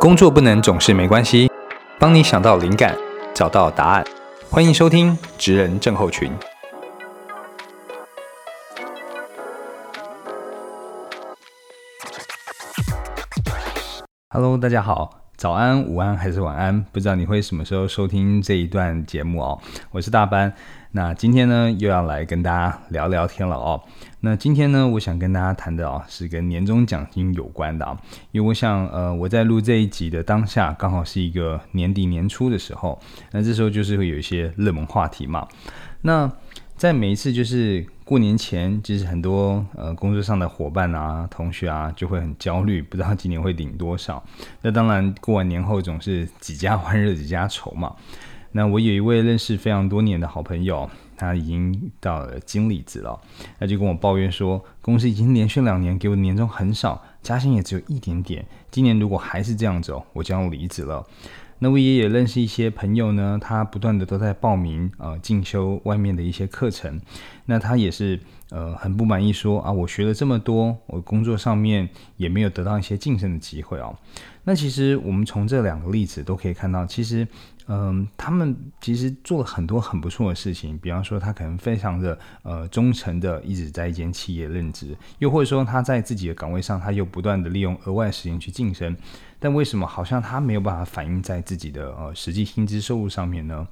工作不能总是没关系，帮你想到灵感，找到答案。欢迎收听《职人症候群》。Hello，大家好。早安、午安还是晚安？不知道你会什么时候收听这一段节目哦。我是大班，那今天呢又要来跟大家聊聊天了哦。那今天呢，我想跟大家谈的哦是跟年终奖金有关的啊。因为我想，呃，我在录这一集的当下，刚好是一个年底年初的时候，那这时候就是会有一些热门话题嘛。那在每一次就是过年前，其实很多呃工作上的伙伴啊、同学啊，就会很焦虑，不知道今年会领多少。那当然，过完年后总是几家欢乐几家愁嘛。那我有一位认识非常多年的好朋友，他已经到了经理职了，他就跟我抱怨说，公司已经连续两年给我的年终很少，加薪也只有一点点，今年如果还是这样子，我将要离职了。那我也也认识一些朋友呢，他不断的都在报名呃进修外面的一些课程，那他也是呃很不满意，说啊我学了这么多，我工作上面也没有得到一些晋升的机会哦。那其实我们从这两个例子都可以看到，其实。嗯，他们其实做了很多很不错的事情，比方说他可能非常的呃忠诚的一直在一间企业任职，又或者说他在自己的岗位上，他又不断的利用额外时间去晋升，但为什么好像他没有办法反映在自己的呃实际薪资收入上面呢？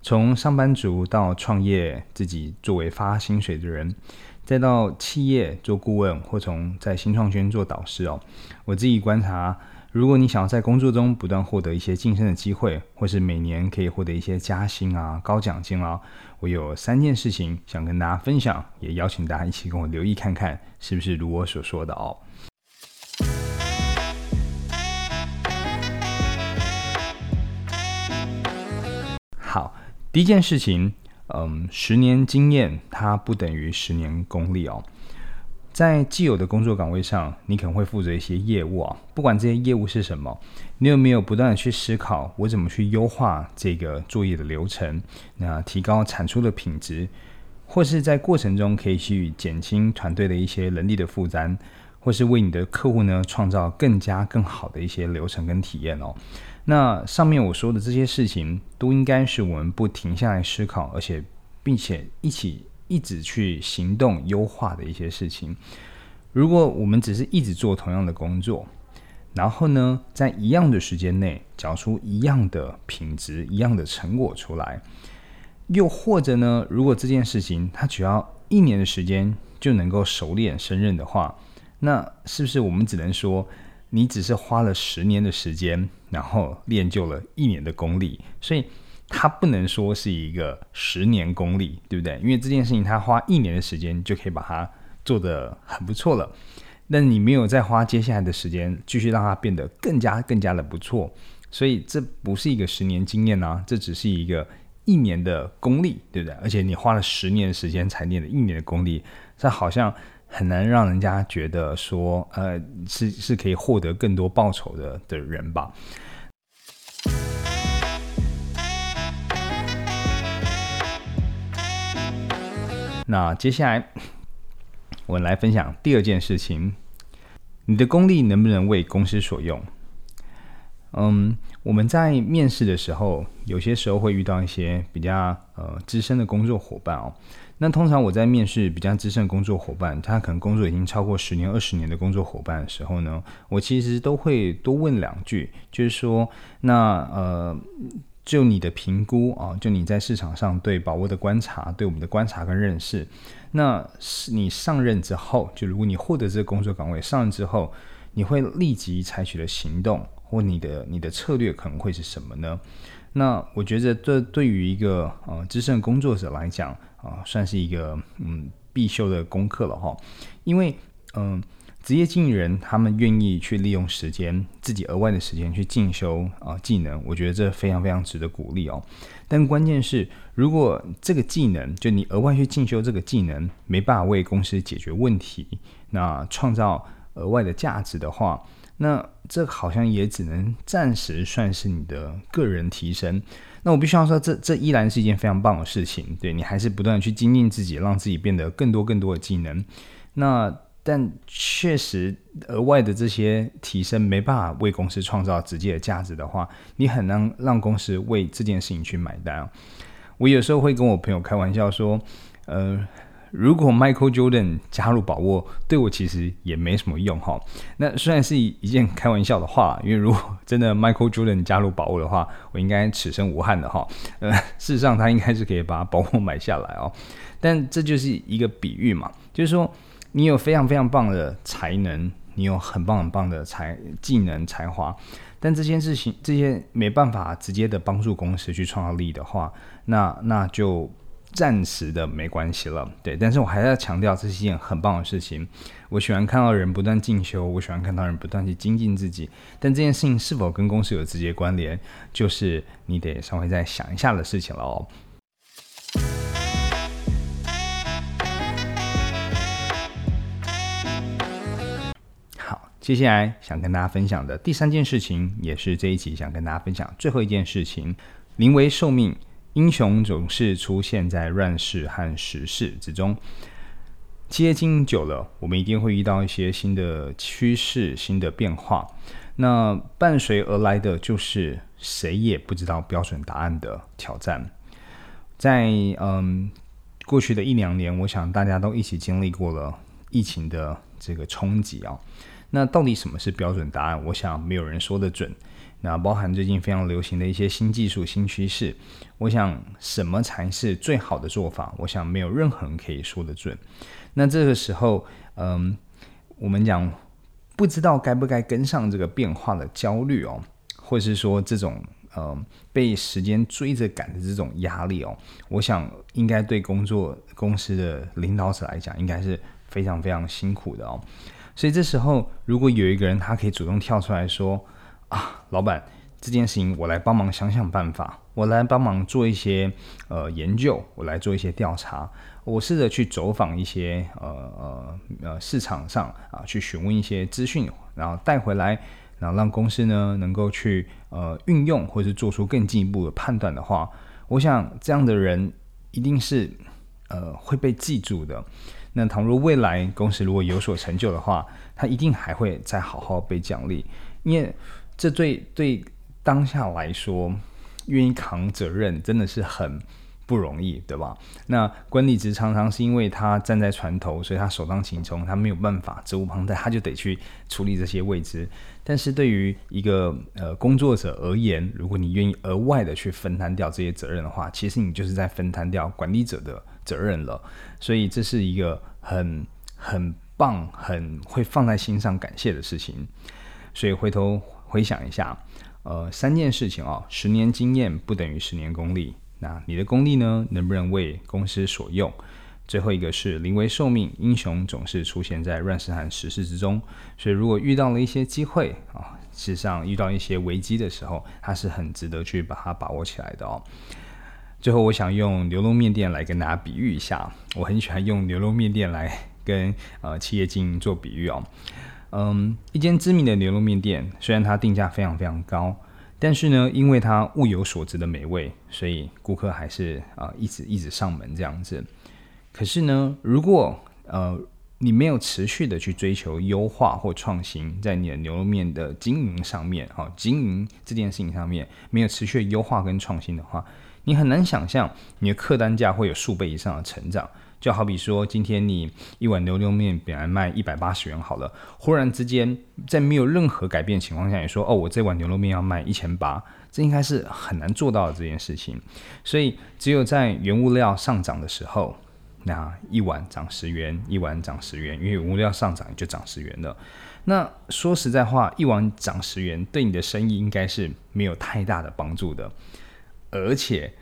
从上班族到创业自己作为发薪水的人，再到企业做顾问，或从在新创圈做导师哦，我自己观察。如果你想要在工作中不断获得一些晋升的机会，或是每年可以获得一些加薪啊、高奖金啊，我有三件事情想跟大家分享，也邀请大家一起跟我留意看看，是不是如我所说的哦。好，第一件事情，嗯，十年经验它不等于十年功力哦。在既有的工作岗位上，你可能会负责一些业务啊。不管这些业务是什么，你有没有不断的去思考，我怎么去优化这个作业的流程，那提高产出的品质，或是在过程中可以去减轻团队的一些人力的负担，或是为你的客户呢创造更加更好的一些流程跟体验哦。那上面我说的这些事情，都应该是我们不停下来思考，而且并且一起。一直去行动优化的一些事情，如果我们只是一直做同样的工作，然后呢，在一样的时间内找出一样的品质、一样的成果出来，又或者呢，如果这件事情它只要一年的时间就能够熟练胜任的话，那是不是我们只能说，你只是花了十年的时间，然后练就了一年的功力？所以。它不能说是一个十年功力，对不对？因为这件事情，他花一年的时间就可以把它做得很不错了。那你没有再花接下来的时间继续让它变得更加更加的不错，所以这不是一个十年经验啊，这只是一个一年的功力，对不对？而且你花了十年的时间才练了一年的功力，这好像很难让人家觉得说，呃，是是可以获得更多报酬的的人吧。那接下来，我们来分享第二件事情：你的功力能不能为公司所用？嗯，我们在面试的时候，有些时候会遇到一些比较呃资深的工作伙伴哦。那通常我在面试比较资深的工作伙伴，他可能工作已经超过十年、二十年的工作伙伴的时候呢，我其实都会多问两句，就是说，那呃。就你的评估啊，就你在市场上对宝沃的观察，对我们的观察跟认识，那是你上任之后，就如果你获得这个工作岗位上任之后，你会立即采取的行动或你的你的策略可能会是什么呢？那我觉得这对于一个呃资深工作者来讲啊，算是一个嗯必修的功课了哈，因为嗯。职业经理人他们愿意去利用时间，自己额外的时间去进修啊技能，我觉得这非常非常值得鼓励哦。但关键是，如果这个技能就你额外去进修这个技能，没办法为公司解决问题，那创造额外的价值的话，那这好像也只能暂时算是你的个人提升。那我必须要说，这这依然是一件非常棒的事情。对你还是不断去精进自己，让自己变得更多更多的技能。那。但确实额外的这些提升没办法为公司创造直接的价值的话，你很难让公司为这件事情去买单。我有时候会跟我朋友开玩笑说，呃。如果 Michael Jordan 加入宝沃，对我其实也没什么用哈。那虽然是一一件开玩笑的话，因为如果真的 Michael Jordan 加入宝沃的话，我应该此生无憾的哈。呃，事实上他应该是可以把宝沃买下来哦。但这就是一个比喻嘛，就是说你有非常非常棒的才能，你有很棒很棒的才技能才华，但这件事情这些没办法直接的帮助公司去创造利益的话，那那就。暂时的没关系了，对，但是我还是要强调，这是一件很棒的事情。我喜欢看到人不断进修，我喜欢看到人不断去精进自己。但这件事情是否跟公司有直接关联，就是你得稍微再想一下的事情了哦。好，接下来想跟大家分享的第三件事情，也是这一集想跟大家分享最后一件事情：临危受命。英雄总是出现在乱世和时势之中。接近久了，我们一定会遇到一些新的趋势、新的变化。那伴随而来的就是谁也不知道标准答案的挑战。在嗯过去的一两年，我想大家都一起经历过了疫情的这个冲击啊。那到底什么是标准答案？我想没有人说得准。那包含最近非常流行的一些新技术、新趋势，我想什么才是最好的做法？我想没有任何人可以说得准。那这个时候，嗯，我们讲不知道该不该跟上这个变化的焦虑哦，或是说这种嗯被时间追着赶的这种压力哦，我想应该对工作公司的领导者来讲，应该是非常非常辛苦的哦。所以这时候，如果有一个人他可以主动跳出来说。啊，老板，这件事情我来帮忙想想办法，我来帮忙做一些呃研究，我来做一些调查，我试着去走访一些呃呃呃市场上啊，去询问一些资讯，然后带回来，然后让公司呢能够去呃运用或者做出更进一步的判断的话，我想这样的人一定是呃会被记住的。那倘若未来公司如果有所成就的话，他一定还会再好好被奖励，因为。这对对当下来说，愿意扛责任真的是很不容易，对吧？那管理职常常是因为他站在船头，所以他首当其冲，他没有办法责无旁贷，他就得去处理这些位置。但是对于一个呃工作者而言，如果你愿意额外的去分担掉这些责任的话，其实你就是在分担掉管理者的责任了。所以这是一个很很棒、很会放在心上感谢的事情。所以回头。回想一下，呃，三件事情哦，十年经验不等于十年功力。那你的功力呢，能不能为公司所用？最后一个是临危受命，英雄总是出现在乱世和时势之中。所以，如果遇到了一些机会啊，事实上遇到一些危机的时候，它是很值得去把它把握起来的哦。最后，我想用牛肉面店来跟大家比喻一下，我很喜欢用牛肉面店来跟呃企业经营做比喻哦。嗯，一间知名的牛肉面店，虽然它定价非常非常高，但是呢，因为它物有所值的美味，所以顾客还是啊一直一直上门这样子。可是呢，如果呃你没有持续的去追求优化或创新，在你的牛肉面的经营上面，哈，经营这件事情上面没有持续优化跟创新的话，你很难想象你的客单价会有数倍以上的成长。就好比说，今天你一碗牛肉面本来卖一百八十元好了，忽然之间在没有任何改变情况下，你说哦，我这碗牛肉面要卖一千八，这应该是很难做到的这件事情。所以只有在原物料上涨的时候，那一碗涨十元，一碗涨十元，因为原物料上涨就涨十元了。那说实在话，一碗涨十元对你的生意应该是没有太大的帮助的，而且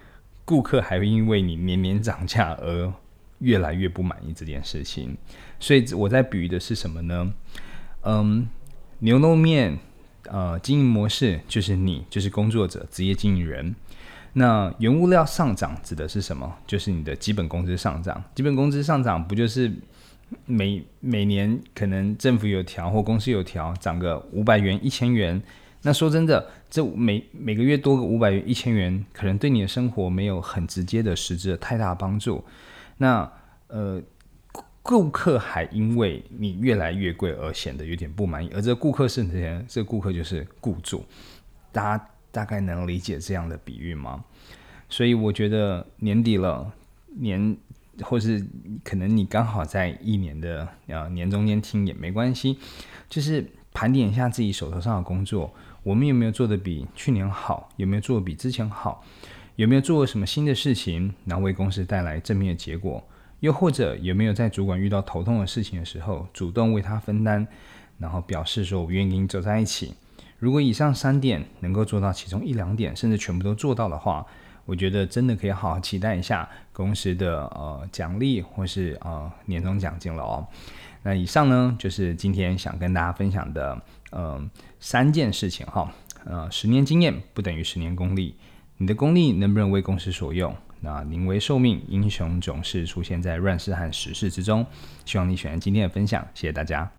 顾客还会因为你年年涨价而。越来越不满意这件事情，所以我在比喻的是什么呢？嗯，牛肉面，呃，经营模式就是你，就是工作者，职业经营人。那原物料上涨指的是什么？就是你的基本工资上涨。基本工资上涨不就是每每年可能政府有调或公司有调，涨个五百元、一千元？那说真的，这每每个月多个五百元、一千元，可能对你的生活没有很直接的实质的太大帮助。那呃，顾客还因为你越来越贵而显得有点不满意，而这顾客是谁？这顾客就是雇主。大家大概能理解这样的比喻吗？所以我觉得年底了，年或是可能你刚好在一年的呃年中间听也没关系，就是盘点一下自己手头上的工作，我们有没有做的比去年好？有没有做的比之前好？有没有做过什么新的事情，然后为公司带来正面的结果？又或者有没有在主管遇到头痛的事情的时候，主动为他分担，然后表示说我愿意跟你走在一起？如果以上三点能够做到其中一两点，甚至全部都做到的话，我觉得真的可以好好期待一下公司的呃奖励或是呃年终奖金了哦。那以上呢就是今天想跟大家分享的嗯三件事情哈。呃，十年经验不等于十年功力，你的功力能不能为公司所用？那临危受命，英雄总是出现在乱世和时势之中。希望你喜欢今天的分享，谢谢大家。